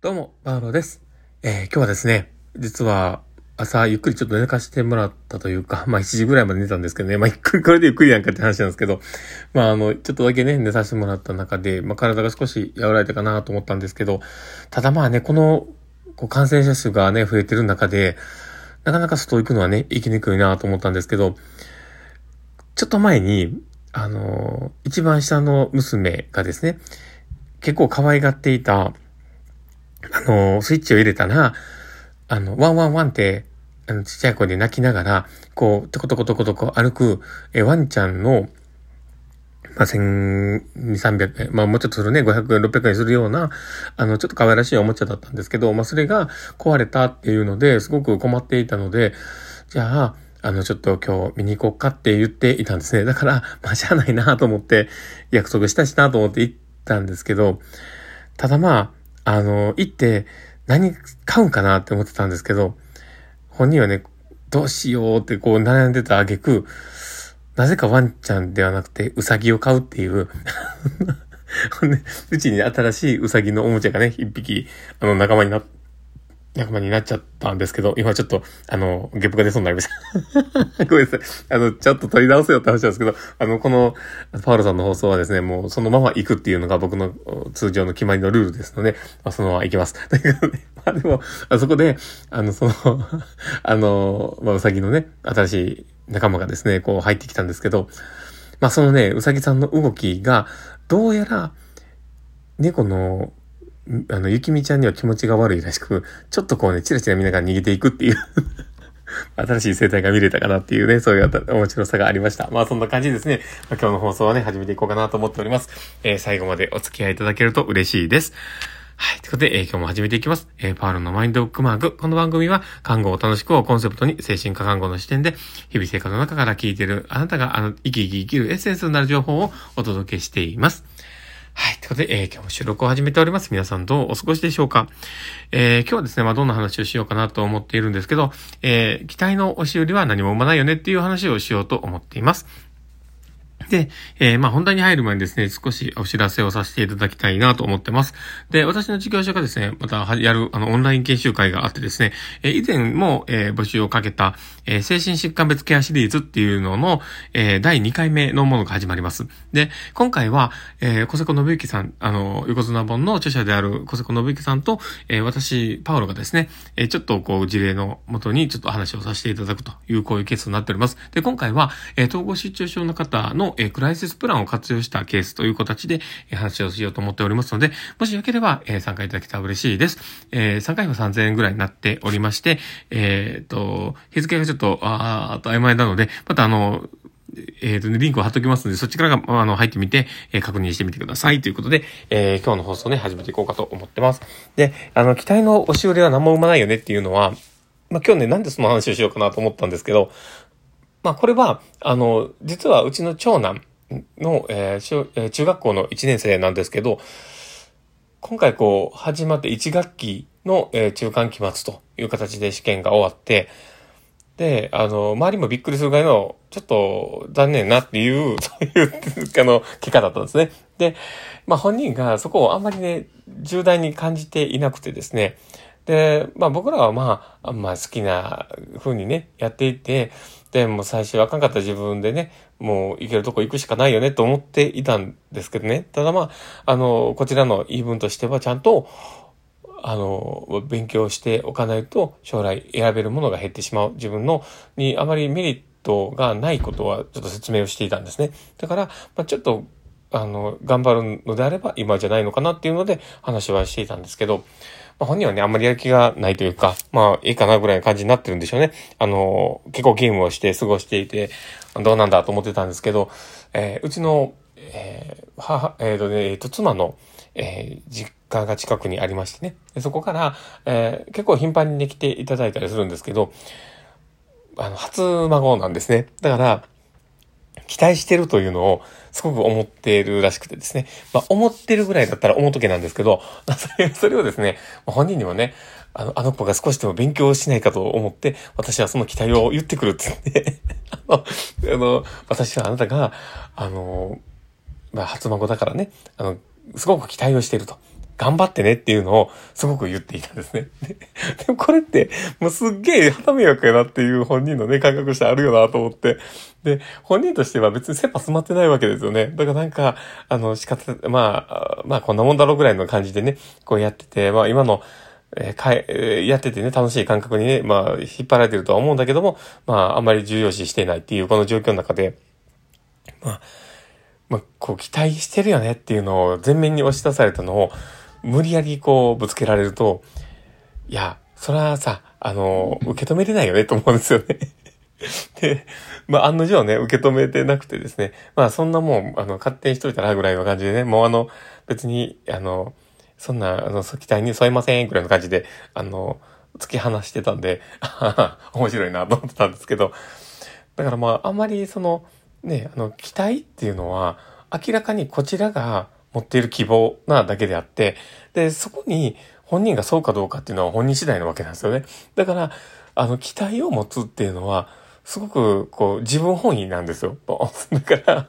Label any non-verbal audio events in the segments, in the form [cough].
どうも、パウローです。えー今日はですね、実は朝ゆっくりちょっと寝かしてもらったというか、[laughs] まあ1時ぐらいまで寝たんですけどね、まあゆっくりこれでゆっくりやんかって話なんですけど、まああの、ちょっとだけね、寝させてもらった中で、まあ体が少し和らいたかなと思ったんですけど、ただまあね、この、こう感染者数がね、増えてる中で、なかなか外行くのはね、行きにくいなと思ったんですけど、ちょっと前に、あの、一番下の娘がですね、結構可愛がっていた、あの、スイッチを入れたら、あの、ワンワンワンって、あの、ちっちゃい声で泣きながら、こう、トコトコトコトコ歩く、え、ワンちゃんの、まあ、千二三百円、まあ、もうちょっとするね、五百円、六百円するような、あの、ちょっと可愛らしいおもちゃだったんですけど、まあ、それが壊れたっていうので、すごく困っていたので、じゃあ、あの、ちょっと今日見に行こうかって言っていたんですね。だから、まあ、しゃあないなと思って、約束したしなと思って行ったんですけど、ただまあ、あの、行って何買うんかなって思ってたんですけど、本人はね、どうしようってこう悩んでた挙句、なぜかワンちゃんではなくてウサギを買うっていう。[laughs] ほんで、うちに新しいウサギのおもちゃがね、一匹、あの、仲間になって、仲間になっちゃったんですけど、今ちょっと、あの、ゲップが出そうになりました。[laughs] ごめんなさい。あの、ちょっと取り直せよって話なんですけど、あの、この、パウロさんの放送はですね、もうそのまま行くっていうのが僕の通常の決まりのルールですので、まあ、そのまま行きます。[laughs] ということで、まあでも、あそこで、あの、その、[laughs] あの、まあ、うさぎのね、新しい仲間がですね、こう入ってきたんですけど、まあ、そのね、うさぎさんの動きが、どうやら、猫の、あの、ゆきみちゃんには気持ちが悪いらしく、ちょっとこうね、チラチラ見ながら逃げていくっていう [laughs] 新しい生態が見れたかなっていうね、そういう面白さがありました。まあそんな感じですね、まあ、今日の放送はね、始めていこうかなと思っております。えー最後までお付き合いいただけると嬉しいです。はい。ということで、えー今日も始めていきます。えーパウロのマインドブックマーク。この番組は、看護を楽しくをコンセプトに、精神科看護の視点で、日々生活の中から聞いている、あなたが、あの、生き生き生きるエッセンスになる情報をお届けしています。はい。ということで、えー今日も収録を始めております。皆さんどうお過ごしでしょうか？えー今日はですね、まあ、どんな話をしようかなと思っているんですけど、えー期待の押し売りは何も生まないよねっていう話をしようと思っています。で、えーまあ本題に入る前にですね、少しお知らせをさせていただきたいなと思ってます。で、私の事業所がですね、またやるあのオンライン研修会があってですね、えー以前も、えー募集をかけた、えー精神疾患別ケアシリーズっていうのの、えー第2回目のものが始まります。で、今回は、えー小瀬子信之さん、あの、横綱本の著者である小瀬子信之さんと、えー私、パウロがですね、えーちょっとこう事例のもとにちょっと話をさせていただくというこういうケースになっております。で、今回は、えー統合失調症の方の、えクライシスプランを活用したケースという形で、え話をしようと思っておりますので、もしよければ、え参加いただけたら嬉しいです。えー参加費は3000円ぐらいになっておりまして、えっ、と、日付がちょっと、あーあと曖昧なので、またあの、えっ、とね、リンクを貼っときますので、そっちからが、あの、入ってみて、えー確認してみてください。ということで、えー今日の放送ね、始めていこうかと思ってます。で、あの、期待の押し売りは何も生まないよねっていうのは、まあ、今日ね、なんでその話をしようかなと思ったんですけど、まあ、これは、あの、実はうちの長男の、えー中学校の1年生なんですけど、今回こう、始まって1学期の、えー中間期末という形で試験が終わって、で、あの、周りもびっくりするぐらいの、ちょっと残念なっていう、[laughs] そういう、あの、結果だったんですね。で、まあ本人がそこをあんまりね、重大に感じていなくてですね、で、まあ僕らはまあ、ま好きな風にね、やっていて、で、も最初あかんかった自分でね、もう行けるとこ行くしかないよねと思っていたんですけどね。ただまあ、あの、こちらの言い分としてはちゃんと、あの、勉強しておかないと将来選べるものが減ってしまう自分のにあまりメリットがないことはちょっと説明をしていたんですね。だから、まあ、ちょっと、あの、頑張るのであれば今じゃないのかなっていうので話はしていたんですけど、まあ、本人はね、あんまりやる気がないというか、まあ、いいかなぐらいの感じになってるんでしょうね。あの、結構ゲームをして過ごしていて、どうなんだと思ってたんですけど、えーうちの、えー母、えーとね、えーと、妻の、えー実家が近くにありましてね。そこから、えー結構頻繁にね、来ていただいたりするんですけど、あの、初孫なんですね。だから、期待してるというのをすごく思っているらしくてですね。まあ、思ってるぐらいだったら思っとけなんですけど、[laughs] それをですね、本人にもね、あの、あの子が少しでも勉強しないかと思って、私はその期待を言ってくるって言って、あの、私はあなたが、あの、まあ、初孫だからね、あの、すごく期待をしていると。頑張ってねっていうのをすごく言っていたんですね。[laughs] でもこれって、もうすっげえ肌迷惑やなっていう本人のね、感覚としてあるよなと思って。で、本人としては別に切羽詰まってないわけですよね。だからなんか、あの、仕方、まあ、まあこんなもんだろうぐらいの感じでね、こうやってて、まあ今の、え、かえやっててね、楽しい感覚にね、まあ、引っ張られてるとは思うんだけども、まあ、あんまり重要視していないっていうこの状況の中で、まあ、まあ、こう期待してるよねっていうのを前面に押し出されたのを無理やりこうぶつけられると、いや、それはさ、あの、受け止めれないよねと思うんですよね。[laughs] で、まあ、案の定ね、受け止めてなくてですね、まあ、そんなもん、あの、勝手にしといたらぐらいの感じでね、もうあの、別に、あの、そんな、あの、期待に添えませんぐらいの感じで、あの、突き放してたんで、[laughs] 面白いなと思ってたんですけど、だからまあ、あんまりその、ね、あの、期待っていうのは、明らかにこちらが持っている希望なだけであって、で、そこに本人がそうかどうかっていうのは本人次第なわけなんですよね。だから、あの、期待を持つっていうのは、すごく、こう、自分本位なんですよ。[laughs] だから、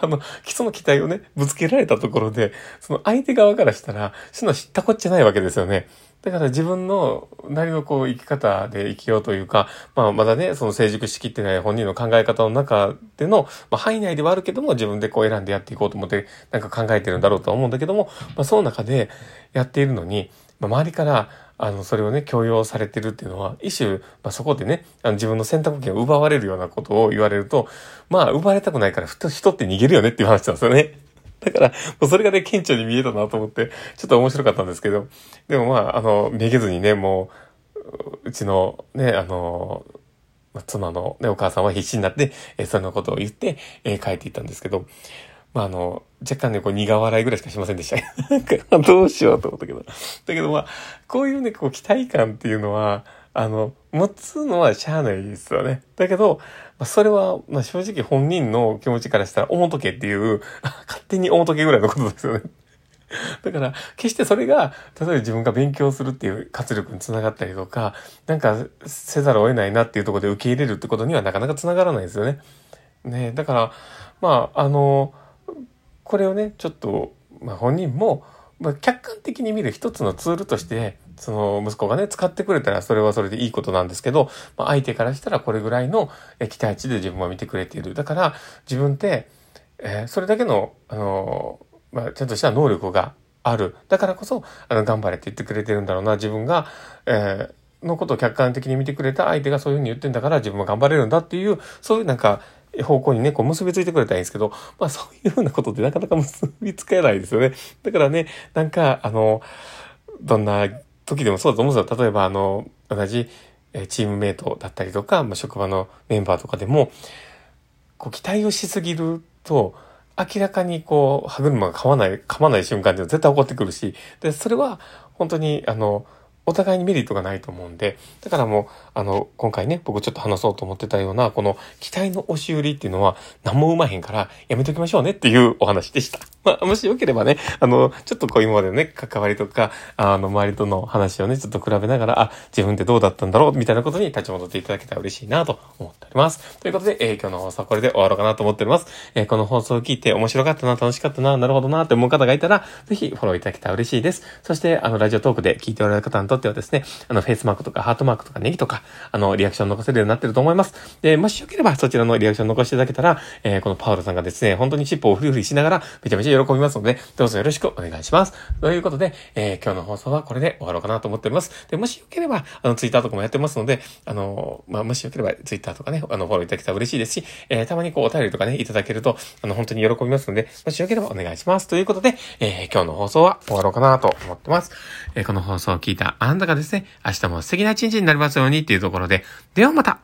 あの、基礎の期待をね、ぶつけられたところで、その相手側からしたら、その知ったこっちゃないわけですよね。だから自分のなりのこう生き方で生きようというか、まあまだね、その成熟しきってない本人の考え方の中での、まあ範囲内ではあるけども自分でこう選んでやっていこうと思ってなんか考えてるんだろうとは思うんだけども、まあその中でやっているのに、まあ周りから、あの、それをね、強要されてるっていうのは、一種、まあ、そこでね、あの自分の選択権を奪われるようなことを言われると、まあ、奪われたくないから、ふと人って逃げるよねっていう話なんですよね。だから、もうそれがね、顕著に見えたなと思って、ちょっと面白かったんですけど、でもまあ、あの、めげずにね、もう、うちのね、あの、妻のね、お母さんは必死になって、えそんなことを言って、え帰っていったんですけど、まあ、あの、若干ね、こう、苦笑いぐらいしかしませんでした。[laughs] なんか、どうしようと思ったけど。だけどまあ、こういうね、こう、期待感っていうのは、あの、持つのはしゃあないですよね。だけど、まあ、それは、まあ、正直本人の気持ちからしたら、思っとけっていう、[laughs] 勝手に思っとけぐらいのことですよね。[laughs] だから、決してそれが、例えば自分が勉強するっていう活力につながったりとか、なんかせざるを得ないなっていうところで受け入れるってことにはなかなかつながらないですよね。ねだから、まあ、あの、これをね、ちょっと、まあ本人も、まあ、客観的に見る一つのツールとして、その息子がね、使ってくれたらそれはそれでいいことなんですけど、まあ、相手からしたらこれぐらいの期待値で自分は見てくれている。だから自分って、えー、それだけの、あのー、まあ、ちゃんとした能力がある。だからこそ、あの、頑張れって言ってくれてるんだろうな。自分が、えー、のことを客観的に見てくれた相手がそういうふうに言ってんだから自分は頑張れるんだっていう、そういうなんか、方向にね、こう結びついてくれたらいいんですけど、まあそういうふうなことってなかなか結びつけないですよね。だからね、なんか、あの、どんな時でもそうだと思うんですよ。例えば、あの、同じチームメイトだったりとか、まあ、職場のメンバーとかでも、こう期待をしすぎると、明らかにこう、歯車が噛まない、噛まない瞬間って絶対起こってくるし、で、それは本当に、あの、お互いにメリットがないと思うんで、だからもう、あの、今回ね、僕ちょっと話そうと思ってたような、この期待の押し売りっていうのは何も生まへんからやめときましょうねっていうお話でした。[laughs] まあ、もしよければね、あの、ちょっとこう今までのね、関わりとか、あの、周りとの話をね、ちょっと比べながら、あ、自分ってどうだったんだろうみたいなことに立ち戻っていただけたら嬉しいなと思っております。ということで、えー、今日の放送はこれで終わろうかなと思っております。えー、この放送を聞いて面白かったな、楽しかったな、なるほどなって思う方がいたら、ぜひフォローいただけたら嬉しいです。そして、あの、ラジオトークで聞いておられる方とってはですね、あの、フェイスマークとかハートマークとかネギとか、あの、リアクション残せるようになってると思います。で、もしよければそちらのリアクション残していただけたら、えー、このパウロさんがですね、本当に尻尾をフリフリしながら、めちゃめちゃ喜びますので、どうぞよろしくお願いします。ということで、えー、今日の放送はこれで終わろうかなと思っております。で、もしよければ、あの、ツイッターとかもやってますので、あの、まあ、もしよければツイッターとかね、あの、フォローいただけたら嬉しいですし、えー、たまにこう、お便りとかね、いただけると、あの、本当に喜びますので、もしよければお願いします。ということで、えー、今日の放送は終わろうかなと思ってます。えー、この放送を聞いたあなたがですね、明日も素敵な一日になりますようにっていうところで、ではまた。